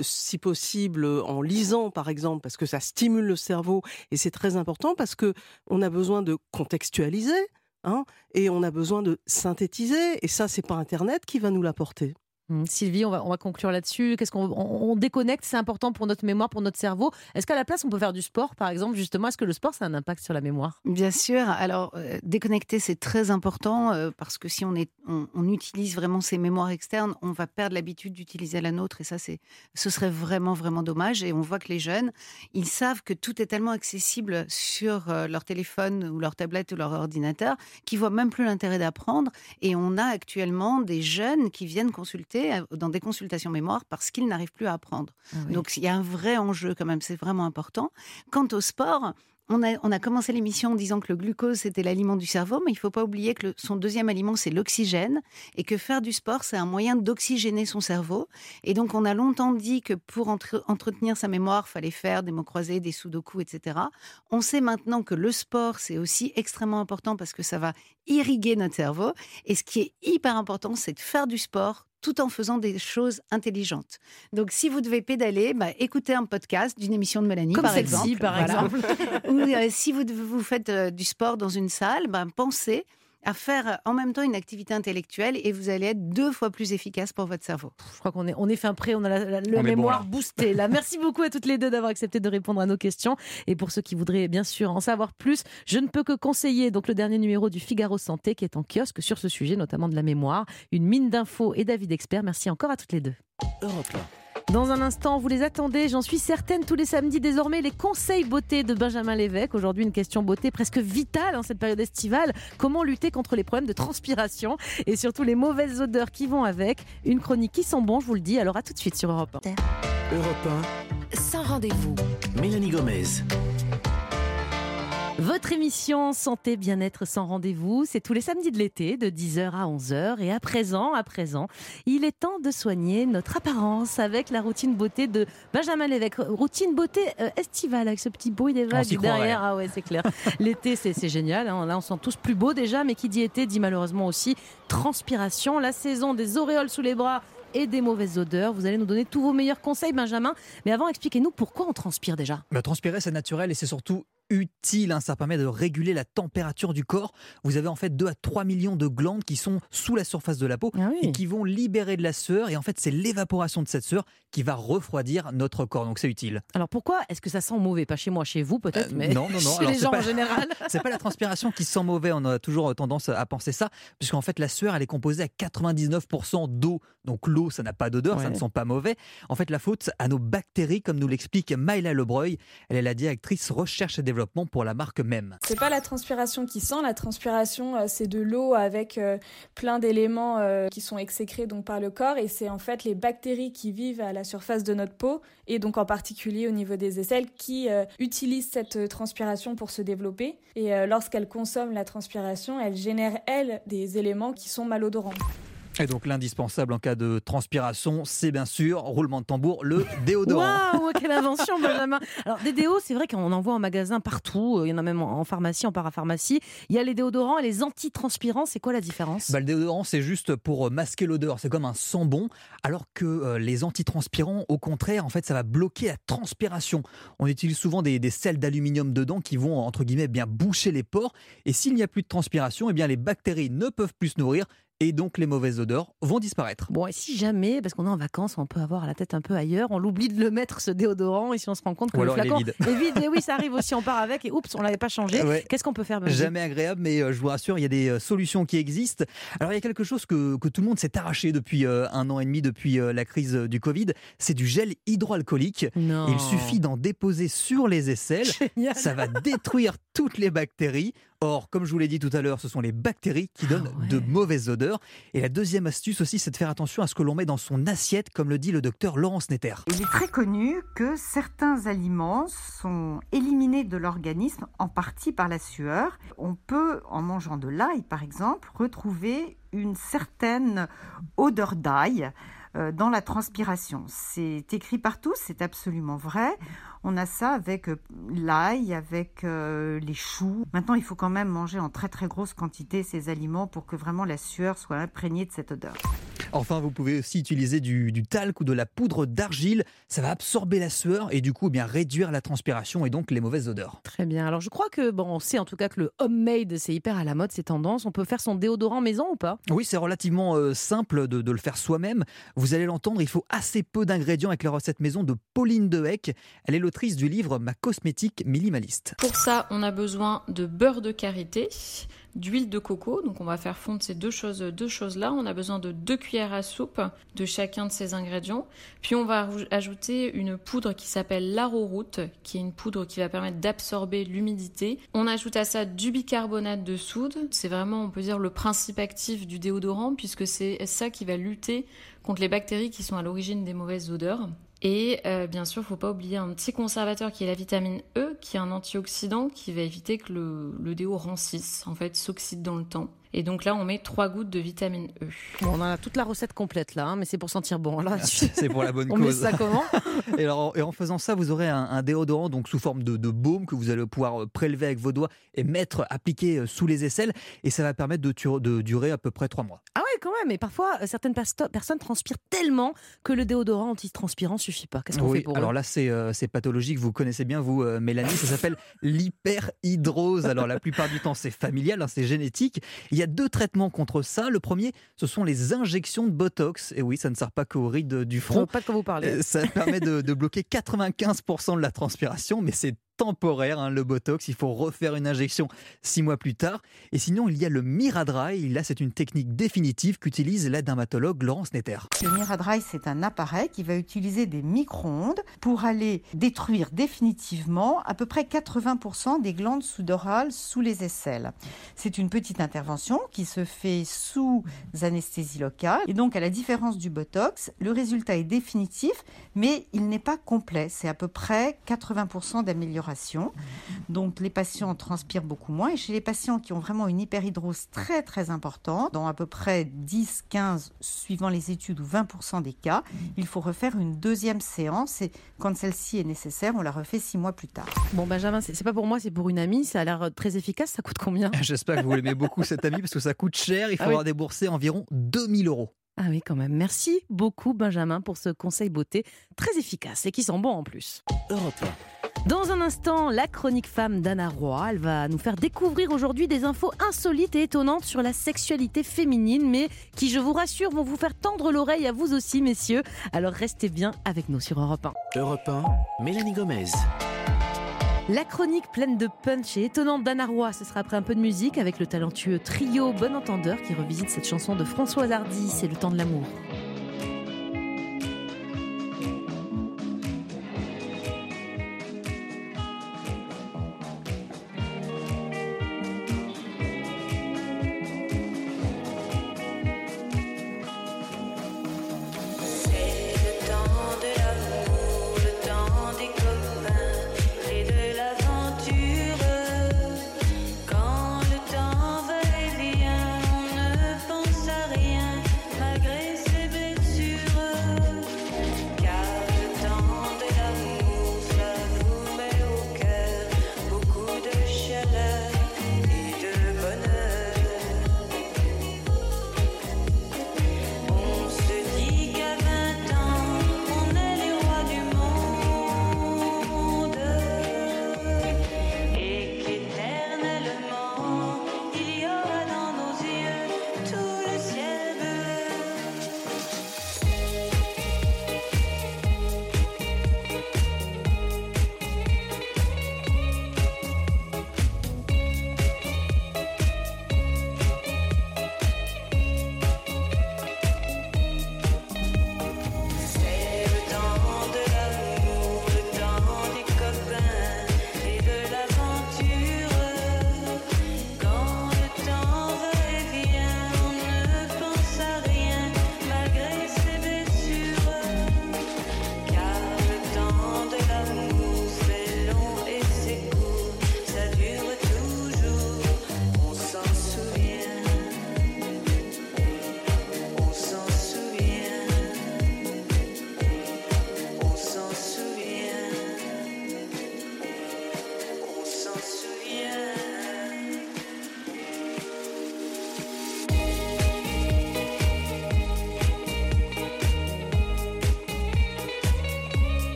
I: si possible en lisant par exemple, parce que ça stimule le cerveau et c'est très important parce que on a besoin de contextualiser. Hein, et on a besoin de synthétiser, et ça, c'est pas Internet qui va nous l'apporter.
B: Hum, Sylvie, on va, on va conclure là-dessus. Qu'est-ce qu'on on, on déconnecte C'est important pour notre mémoire, pour notre cerveau. Est-ce qu'à la place, on peut faire du sport, par exemple Justement, est-ce que le sport, ça a un impact sur la mémoire?
J: Bien sûr. Alors, euh, déconnecter, c'est très important euh, parce que si on, est, on, utilise vraiment ces mémoires externes, on va perdre l'habitude d'utiliser la nôtre et ça, c'est, ce serait vraiment, vraiment dommage. Et on voit que les jeunes, ils savent que tout est tellement accessible sur euh, leur téléphone ou leur tablette ou leur ordinateur qu'ils voient même plus l'intérêt d'apprendre. Et on a actuellement des jeunes qui viennent consulter dans des consultations mémoire parce qu'ils n'arrivent plus à apprendre. Donc il y a un vrai enjeu quand même, c'est vraiment important. Quant au sport, on a, on a commencé l'émission en disant que le glucose, c'était l'aliment du cerveau, mais il ne faut pas oublier que le- son deuxième aliment, c'est l'oxygène, et que faire du sport, c'est un moyen d'oxygéner son cerveau. Et donc, on a longtemps dit que pour entre- entretenir sa mémoire, fallait faire des mots croisés, des sudoku, etc. On sait maintenant que le sport, c'est aussi extrêmement important parce que ça va irriguer notre cerveau. Et ce qui est hyper important, c'est de faire du sport tout en faisant des choses intelligentes. Donc, si vous devez pédaler, bah, écoutez un podcast d'une émission de Mélanie,
B: Comme
J: par
B: celle-ci,
J: exemple.
B: par exemple.
J: Ou euh, si vous, vous faites euh, du sport dans une salle, ben, pensez à faire en même temps une activité intellectuelle et vous allez être deux fois plus efficace pour votre cerveau.
B: Je crois qu'on est, on est fin prêt, on a la, la- le
C: On est bon,
B: mémoire
C: là.
B: boosté. Là. Merci beaucoup à toutes les deux d'avoir accepté de répondre à nos questions. Et pour ceux qui voudraient bien sûr en savoir plus, je ne peux que conseiller donc le dernier numéro du Figaro Santé qui est en kiosque sur ce sujet, notamment de la mémoire. Une mine d'infos et d'avis d'experts. Merci encore à toutes les deux.
A: Europe
B: Dans un instant, vous les attendez, j'en suis certaine, tous les samedis désormais, les conseils beauté de Benjamin Lévesque. Aujourd'hui, une question beauté presque vitale en cette période estivale. Comment lutter contre les problèmes de transpiration et surtout les mauvaises odeurs qui vont avec? Une chronique qui sent bon, je vous le dis. Alors à tout de suite sur Europe 1.
A: un. Europe
L: Sans rendez-vous.
A: 1. Mélanie Gomez.
B: Votre émission Santé Bien-être sans rendez-vous, c'est tous les samedis de l'été de 10h à 11h et à présent, à présent, il est temps de soigner notre apparence avec la routine beauté de Benjamin Lévesque. Routine beauté euh, estivale avec ce petit bruit des vagues derrière. Ah ouais, c'est clair. L'été, c'est génial. hein. Là, on se sent tous plus beaux déjà, mais qui dit été dit malheureusement aussi transpiration. La saison des auréoles sous les bras et des mauvaises odeurs. Vous allez nous donner tous vos meilleurs conseils, Benjamin. Mais avant, expliquez-nous pourquoi on transpire déjà.
C: Bah, transpirer, c'est naturel et c'est surtout utile. hein. Ça permet de réguler la température du corps. Vous avez en fait 2 à 3 millions de glandes qui sont sous la surface de la peau
B: Ah oui.
C: et qui vont libérer de la sueur. Et en fait, c'est l'évaporation de cette sueur qui va refroidir notre corps. Donc c'est utile.
B: Alors pourquoi est-ce que ça sent mauvais? Pas chez moi, chez vous peut-être,
C: Euh,
B: mais
C: non, non, non.
B: chez
C: Alors,
B: les gens
C: pas-
B: en général.
C: C'est pas la transpiration qui sent mauvais, on a toujours tendance à penser ça, puisqu'en fait la sueur elle est composée à 99% d'eau. Donc l'eau ça n'a pas d'odeur, ça ne sent pas mauvais. En fait la faute à nos bactéries, comme nous l'explique Maïla Lebreuil. Elle est la directrice recherche et développement pour la marque même.
M: C'est pas la transpiration qui sent, la transpiration euh, c'est de l'eau avec euh, plein d'éléments euh, qui sont exécrés donc par le corps et c'est en fait les bactéries qui vivent à la surface de notre peau et donc en particulier au niveau des aisselles qui utilisent cette transpiration pour se développer et lorsqu'elles consomment la transpiration, elles génèrent elles des éléments qui sont malodorants.
C: Et donc l'indispensable en cas de transpiration, c'est bien sûr, roulement de tambour, le déodorant.
B: Waouh, quelle invention, Benjamin Alors, des déos, c'est vrai qu'on en voit en magasin partout. euh, Il y en a même en pharmacie, en parapharmacie. Il y a les déodorants et les antitranspirants. C'est quoi la différence?
C: Bah, le déodorant, c'est juste pour euh, masquer l'odeur. C'est comme un sambon. Alors que euh, les antitranspirants, au contraire, en fait, ça va bloquer la transpiration. On utilise souvent des, des sels d'aluminium dedans qui vont, entre guillemets, bien boucher les pores. Et s'il n'y a plus de transpiration, eh bien, les bactéries ne peuvent plus se nourrir. Et donc, les mauvaises odeurs vont disparaître.
B: Bon, et si jamais, parce qu'on est en vacances, on peut avoir la tête un peu ailleurs, on l'oublie de le mettre, ce déodorant, et si on se rend compte que
C: Ou
B: le
C: il est
B: flacon
C: vide.
B: est vide, et oui, ça arrive aussi, on part avec, et oups, on l'avait pas changé.
C: Ouais.
B: Qu'est-ce qu'on peut faire,
C: Jamais agréable, mais euh, je vous rassure, il y a des euh, solutions qui existent. Alors, il y a quelque chose que, que tout le monde s'est arraché depuis euh, un an et demi, depuis la crise du Covid. C'est du gel hydroalcoolique.
B: Non.
C: Il suffit d'en déposer sur les aisselles.
B: Génial.
C: Ça va détruire toutes les bactéries. Or, comme je vous l'ai dit tout à l'heure, ce sont les bactéries qui donnent
B: Ah ouais.
C: de mauvaises odeurs. Et la deuxième astuce aussi, c'est de faire attention à ce que l'on met dans son assiette, comme le dit le docteur Laurence Netter.
N: Il est très connu que certains aliments sont éliminés de l'organisme en partie par la sueur. On peut, en mangeant de l'ail par exemple, retrouver une certaine odeur d'ail dans la transpiration. C'est écrit partout, c'est absolument vrai. On a ça avec euh, l'ail, avec euh, les choux. Maintenant, il faut quand même manger en très très grosse quantité ces aliments pour que vraiment la sueur soit imprégnée de cette odeur.
C: Enfin, vous pouvez aussi utiliser du, du talc ou de la poudre d'argile. Ça va absorber la sueur et du coup, eh bien réduire la transpiration et donc les mauvaises odeurs.
B: Très bien. Alors, je crois que, bon, on sait en tout cas que le homemade, c'est hyper à la mode, c'est tendance. On peut faire son déodorant maison ou pas?
C: Oui, c'est relativement euh, simple de, de le faire soi-même. Vous allez l'entendre, il faut assez peu d'ingrédients avec la recette maison de Pauline Dehec. Elle est l'autrice du livre Ma cosmétique minimaliste.
O: Pour ça, on a besoin de beurre de karité, d'huile de coco. Donc, on va faire fondre ces deux choses, deux choses-là. On a besoin de deux cuillères à soupe de chacun de ces ingrédients. Puis, on va ajouter une poudre qui s'appelle l'arrowroot, qui est une poudre qui va permettre d'absorber l'humidité. On ajoute à ça du bicarbonate de soude. C'est vraiment, on peut dire, le principe actif du déodorant, puisque c'est ça qui va lutter contre les bactéries qui sont à l'origine des mauvaises odeurs. Et euh, bien sûr, il faut pas oublier un petit conservateur qui est la vitamine E, qui est un antioxydant qui va éviter que le, le déo rancisse, en fait, s'oxyde dans le temps. Et donc là, on met trois gouttes de vitamine E.
B: Bon, on a toute la recette complète là, hein, mais c'est pour sentir bon. Alors,
C: C'est pour la bonne
B: on
C: cause.
B: met ça comment
C: et, alors, et en faisant ça, vous aurez un, un déodorant donc sous forme de, de baume que vous allez pouvoir euh, prélever avec vos doigts et mettre, appliquer euh, sous les aisselles. Et ça va permettre de, durer à peu près trois mois.
B: Ah ouais, quand même. Et parfois, euh, certaines personnes transpirent tellement que le déodorant antitranspirant suffit pas. Qu'est-ce qu'on
C: Oui,
B: fait pour
C: alors
B: eux
C: là, c'est euh, c'est pathologique. Vous connaissez bien, vous, euh, Mélanie. Ça s'appelle l'hyperhydrose. Alors, la plupart du temps, c'est familial, hein, c'est génétique. Il y y a deux traitements contre ça. Le premier, ce sont les injections de Botox. Et oui, ça ne sert pas qu'aux rides du
P: Je
C: front.
P: pas de quoi vous parlez.
C: Euh, Ça permet de, de bloquer 95% de la transpiration, mais c'est temporaire, hein, le Botox. Il faut refaire une injection six mois plus tard. Et sinon, il y a le Miradry. Là, c'est une technique définitive qu'utilise la dermatologue Laurence Netter.
N: Le Miradry, c'est un appareil qui va utiliser des micro-ondes pour aller détruire définitivement à peu près 80% des glandes sous-dorales sous les aisselles. C'est une petite intervention qui se fait sous anesthésie locale. Et donc, à la différence du Botox, le résultat est définitif, mais il n'est pas complet. C'est à peu près 80% d'amélioration. Donc, les patients transpirent beaucoup moins. Et chez les patients qui ont vraiment une hyperhidrose très, très importante, dans à peu près 10, 15, suivant les études, ou 20% des cas, il faut refaire une deuxième séance. Et quand celle-ci est nécessaire, on la refait six mois plus tard.
P: Bon, Benjamin, c'est pas pour moi, c'est pour une amie. Ça a l'air euh, très efficace. Ça coûte combien?
C: J'espère que vous l'aimez beaucoup, cet ami, parce que ça coûte cher. Il
P: Ah
C: faudra
P: oui.
C: débourser environ 2000 euros.
P: Ah oui, quand même. Merci beaucoup, Benjamin, pour ce conseil beauté très efficace et qui sent bon en plus.
A: Europe
P: Dans un instant, la chronique femme d'Anna Roy. Elle va nous faire découvrir aujourd'hui des infos insolites et étonnantes sur la sexualité féminine, mais qui, je vous rassure, vont vous faire tendre l'oreille à vous aussi, messieurs. Alors restez bien avec nous sur Europe 1.
A: Europe 1, Mélanie Gomez.
P: La chronique pleine de punch et étonnante d'Anna Roy, ce sera après un peu de musique avec le talentueux trio Bon Entendeur qui revisite cette chanson de Françoise Hardy, C'est le temps de l'amour.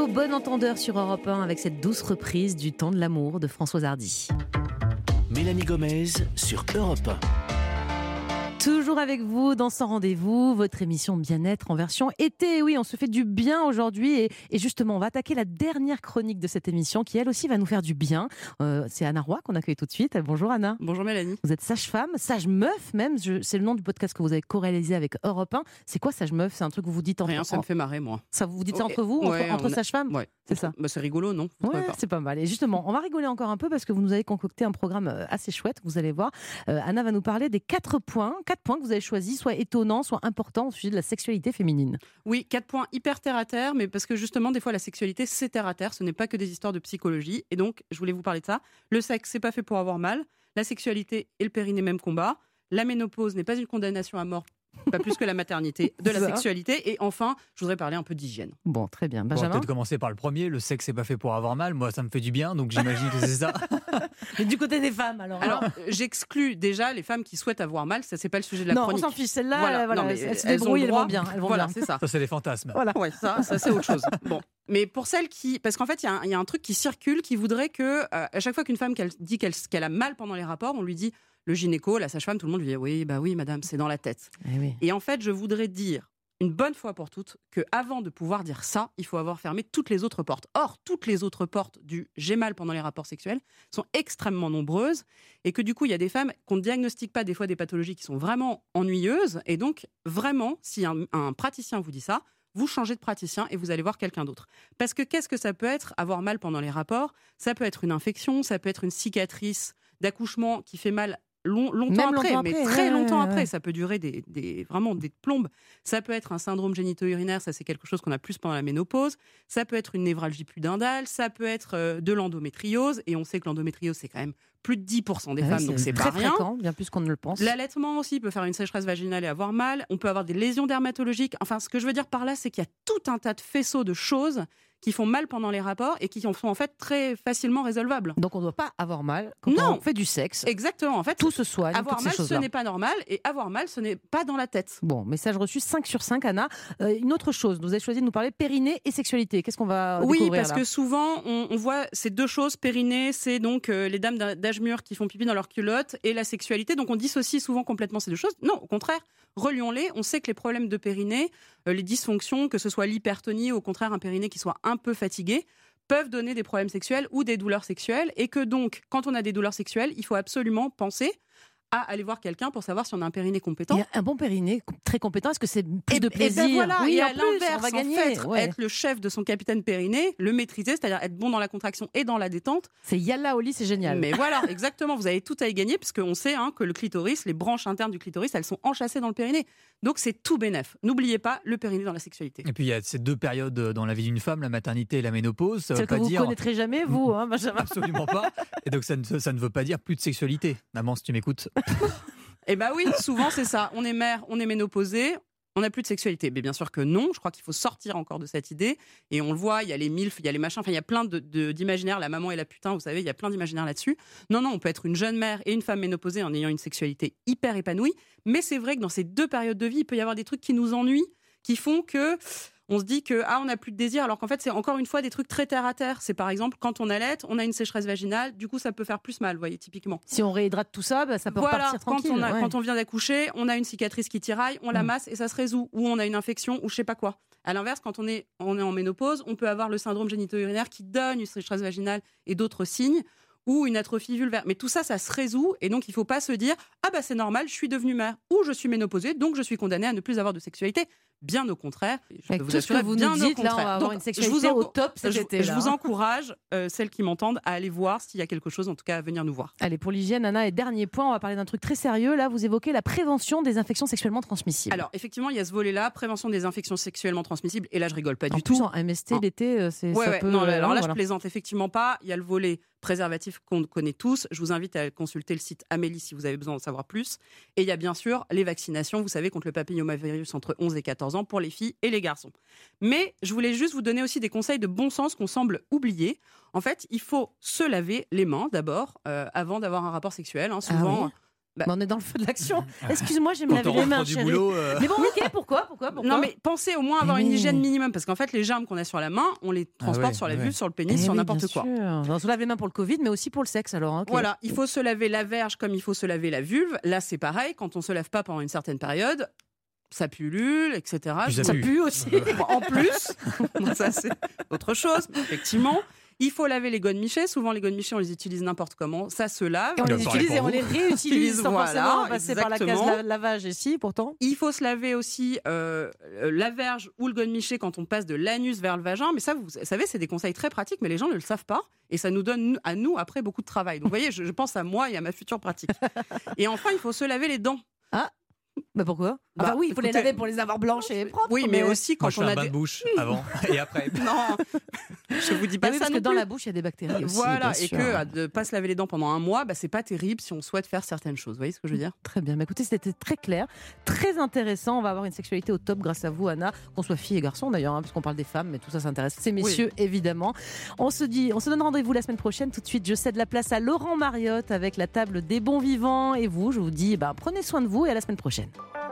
P: Trio Bon Entendeur sur Europe 1 avec cette douce reprise du temps de l'amour de Françoise Hardy.
A: Mélanie Gomez sur Europe
B: Toujours avec vous dans Sans Rendez-vous, votre émission Bien-être en version été. Oui, on se fait du bien aujourd'hui et, et justement, on va attaquer la dernière chronique de cette émission qui, elle aussi, va nous faire du bien. Euh, c'est Anna Roy qu'on accueille tout de suite. Bonjour Anna.
L: Bonjour Mélanie.
B: Vous êtes sage-femme, sage-meuf même. C'est le nom du podcast que vous avez co-réalisé avec Europe 1. C'est quoi sage-meuf? C'est un truc que vous dites entre
L: Rien, ça me fait marrer, moi.
B: Ça, vous vous dites ça entre vous, entre,
L: ouais,
B: entre
L: on a-
B: sages-femmes?
L: Ouais.
B: C'est ça.
L: Bah, c'est rigolo, non? Vous
B: Ouais, c'est pas mal. Et justement, on va rigoler encore un peu parce que vous nous avez concocté un programme euh, assez chouette. Vous allez voir. Euh, Anna va nous parler des quatre points, quatre points que vous avez choisis, soit étonnants, soit importants au sujet de la sexualité féminine.
L: Oui, quatre points hyper terre à terre, mais parce que justement, des fois, la sexualité, c'est terre à terre, ce n'est pas que des histoires de psychologie. Et donc, je voulais vous parler de ça. Le sexe, c'est pas fait pour avoir mal. La sexualité et le périnée, même combat. La ménopause n'est pas une condamnation à mort, pas plus que la maternité, de la sexualité. Et enfin, je voudrais parler un peu d'hygiène.
B: Bon, très bien.
C: On va peut-être commencer par le premier. Le sexe, c'est pas fait pour avoir mal. Moi, ça me fait du bien, donc j'imagine que c'est ça.
B: Mais du côté des femmes, alors.
L: Alors, j'exclus déjà les femmes qui souhaitent avoir mal, ça c'est pas le sujet de la
B: Non, on
L: chronique.
B: s'en fiche, celles-là, voilà,
L: non, mais
B: elles se débrouillent, elles vont bien, elles vont
L: voilà, c'est ça.
C: Ça, c'est les fantasmes.
B: Voilà.
L: Ouais, ça, ça c'est autre chose. Bon, mais pour celles qui, parce qu'en fait, il y, a un- il y a un truc qui circule qui voudrait que euh, à chaque fois qu'une femme qu'elle dit qu'elle qu'elle a mal pendant les rapports, on lui dit le gynéco, la sage-femme, tout le monde lui dit oui, bah oui, madame, c'est dans la tête.
B: Eh
L: Et en fait, je voudrais dire une bonne fois pour toutes que avant de pouvoir dire ça, il faut avoir fermé toutes les autres portes. Or, toutes les autres portes du j'ai mal pendant les rapports sexuels sont extrêmement nombreuses et que du coup, il y a des femmes qu'on ne diagnostique pas des fois des pathologies qui sont vraiment ennuyeuses et donc vraiment, si un, un praticien vous dit ça, vous changez de praticien et vous allez voir quelqu'un d'autre. Parce que qu'est-ce que ça peut être avoir mal pendant les rapports? Ça peut être une infection, ça peut être une cicatrice d'accouchement qui fait mal long- longtemps après,
B: longtemps
L: mais
B: après,
L: très
B: ouais,
L: longtemps
B: ouais,
L: après. Ça peut durer des, des- vraiment des plombes. Ça peut être un syndrome génito-urinaire, ça c'est quelque chose qu'on a plus pendant la ménopause. Ça peut être une névralgie pudendale, ça peut être euh, de l'endométriose, et on sait que l'endométriose c'est quand même plus de 10% des femmes, donc c'est
B: très
L: pas rien.
B: fréquent, bien plus qu'on ne le pense.
L: L'allaitement aussi peut faire une sécheresse vaginale et avoir mal. On peut avoir des lésions dermatologiques. Enfin, ce que je veux dire par là, c'est qu'il y a tout un tas de faisceaux de choses qui font mal pendant les rapports et qui en sont en fait très facilement résolvables.
B: Donc on ne doit pas avoir mal quand
L: Non.
B: on fait du sexe.
L: Exactement. En fait,
B: tout se soigne.
L: Avoir mal, ce n'est pas normal et avoir mal, ce n'est pas dans la tête.
B: Bon, message reçu 5 sur 5, Anna. Euh, une autre chose, vous avez choisi de nous parler périnée et sexualité. Qu'est-ce qu'on va
L: Oui,
B: découvrir
L: parce
B: là
L: que souvent, on, on voit ces deux choses. Périnée, c'est donc euh, les dames d'âge mûr qui font pipi dans leur culotte, et la sexualité. Donc on dissocie souvent complètement ces deux choses. Non, au contraire, relions-les. On sait que les problèmes de périnée, euh, les dysfonctions, que ce soit l'hypertonie, ou au contraire un périnée qui soit un peu fatigué, peuvent donner des problèmes sexuels ou des douleurs sexuelles. Et que donc, quand on a des douleurs sexuelles, il faut absolument penser à aller voir quelqu'un pour savoir si on a un périnée compétent.
B: Il y a un bon périnée, très compétent. Est-ce que c'est plus de
L: Et
B: plaisir?
L: ben voilà,
B: Oui,
L: et à l'inverse,
B: va
L: en
B: gagner.
L: fait,
B: ouais.
L: être le chef de son capitaine périnée, le maîtriser, c'est-à-dire être bon dans la contraction et dans la détente.
B: C'est Yalla Oli, c'est génial.
L: Mais voilà, exactement, vous avez tout à y gagner, puisqu'on sait hein, que le clitoris, les branches internes du clitoris, elles sont enchâssées dans le périnée. Donc c'est tout bénef. N'oubliez pas le périnée dans la sexualité.
C: Et puis il y a ces deux périodes dans la vie d'une femme, la maternité et la ménopause. Ça veut
B: Celle que
C: pas
B: vous
C: dire
B: connaîtrez jamais, vous, hein, Benjamin
C: absolument pas. Et donc ça ne, ça ne veut pas dire plus de sexualité. Maman, si tu m'écoutes.
L: Eh bah oui, souvent c'est ça. On est mère, on est ménopausée. On n'a plus de sexualité. Mais bien sûr que non. Je crois qu'il faut sortir encore de cette idée. Et on le voit, il y a les milfs, il y a les machins. Enfin, il y a plein de- de- d'imaginaires. La maman et la putain, vous savez, il y a plein d'imaginaires là-dessus. Non, non, on peut être une jeune mère et une femme ménopausée en ayant une sexualité hyper épanouie. Mais c'est vrai que dans ces deux périodes de vie, il peut y avoir des trucs qui nous ennuient, qui font que on se dit que ah on n'a plus de désir alors qu'en fait c'est encore une fois des trucs très terre à terre c'est par exemple quand on allait on a une sécheresse vaginale du coup ça peut faire plus mal vous voyez typiquement
B: Si on réhydrate tout ça, bah, ça peut
L: voilà,
B: repartir
L: quand
B: tranquille.
L: on, a-
B: ouais.
L: quand on vient d'accoucher, on a une cicatrice qui tiraille, on la
B: Mm.
L: masse et ça se résout. Ou on a une infection ou je sais pas quoi. À l'inverse, quand on est, on est en ménopause, on peut avoir le syndrome génito-urinaire qui donne une sécheresse vaginale et d'autres signes ou une atrophie vulvaire. Mais tout ça, ça se résout et donc il faut pas se dire ah bah c'est normal, je suis devenue mère ou je suis ménopausée donc je suis condamnée à ne plus avoir de sexualité. Bien au contraire. Je
B: Avec
L: peux
B: tout ce que
L: assurer,
B: vous
L: bien
B: nous
L: au
B: dites, là, on va avoir
L: Donc,
B: une sexualité
L: je vous
B: au top cet
L: je,
B: été,
L: je vous
B: hein.
L: encourage, euh, celles qui m'entendent, à aller voir s'il y a quelque chose, en tout cas à venir nous voir.
B: Allez, pour l'hygiène, Anna, et dernier point, on va parler d'un truc très sérieux. Là, vous évoquez la prévention des infections sexuellement transmissibles.
L: Alors, effectivement, il y a ce volet-là, prévention des infections sexuellement transmissibles. Et là, je rigole pas
B: en
L: du
B: plus,
L: tout.
B: en MST, l'été, euh, c'est
L: Ouais,
B: ça
L: ouais,
B: peut.
L: non, là, alors là,
B: voilà.
L: je plaisante effectivement pas. Il y a le volet préservatif qu'on connaît tous. Je vous invite à consulter le site Amélie si vous avez besoin d'en savoir plus. Et il y a bien sûr les vaccinations, vous savez, contre le papillomavirus entre 11 et 14 ans pour les filles et les garçons. Mais je voulais juste vous donner aussi des conseils de bon sens qu'on semble oublier. En fait, il faut se laver les mains d'abord, euh, avant d'avoir un rapport sexuel. hein.
B: Ah
L: Souvent,
B: oui
L: Bah
B: Mais on est dans le feu de l'action. Excuse-moi, j'ai me laver les mains, chérie.
C: boulot, euh.
B: Mais bon, ok, pourquoi, pourquoi, pourquoi
L: Non, mais pensez au moins avoir une hygiène minimum, parce qu'en fait, les germes qu'on a sur la main, on les transporte
C: ouais,
L: sur la
C: ouais.
L: vulve, sur le pénis,
B: Eh
L: sur
B: oui,
L: n'importe quoi.
B: sûr. On se lave les mains pour le Covid, mais aussi pour le sexe, alors. hein.
L: Voilà, il faut se laver la verge comme il faut se laver la vulve. Là, c'est pareil, quand on se lave pas pendant une certaine période, ça pullule, etc.
C: Ça
B: Ça
C: pue.
B: aussi.
L: En plus, ça c'est autre chose, effectivement. Il faut laver les godemichés. Souvent, les godemichés, on les utilise n'importe comment. Ça se lave.
B: Et on les utilise et on les réutilise sans
L: Voilà,
B: forcément passer par la case la- lavage ici, pourtant.
L: Il faut se laver aussi euh, euh, la verge ou le godemiché quand on passe de l'anus vers le vagin. Mais ça, vous savez, c'est des conseils très pratiques, mais les gens ne le savent pas. Et ça nous donne à nous après beaucoup de travail. Donc, vous voyez, je, je pense à moi et à ma future pratique. Et enfin, il faut se laver les dents.
B: Bah pourquoi? Enfin
L: Bah,
B: oui, il faut les laver pour les avoir blanches et propres.
L: Oui, mais aussi quand on a
C: un bain
L: des...
C: de bouche avant et après.
L: Non, je vous dis pas
B: Bah oui,
L: ça
B: parce que dans la bouche, il y a des bactéries aussi.
L: Voilà,
B: bien
L: et
B: sûr.
L: que à de pas se laver les dents pendant un mois, bah, c'est pas terrible si on souhaite faire certaines choses. Vous voyez ce que je veux dire?
B: Très bien. Mais écoutez, c'était très clair, très intéressant. On va avoir une sexualité au top grâce à vous, Anna. Qu'on soit fille et garçon d'ailleurs, hein, parce qu'on parle des femmes, mais tout ça s'intéresse. Ces messieurs, évidemment. On se dit, on se donne rendez-vous la semaine prochaine. Tout de suite, je cède la place à Laurent Mariotte avec la table des bons vivants. Et vous, je vous dis, bah, prenez soin de vous et à la semaine prochaine. question.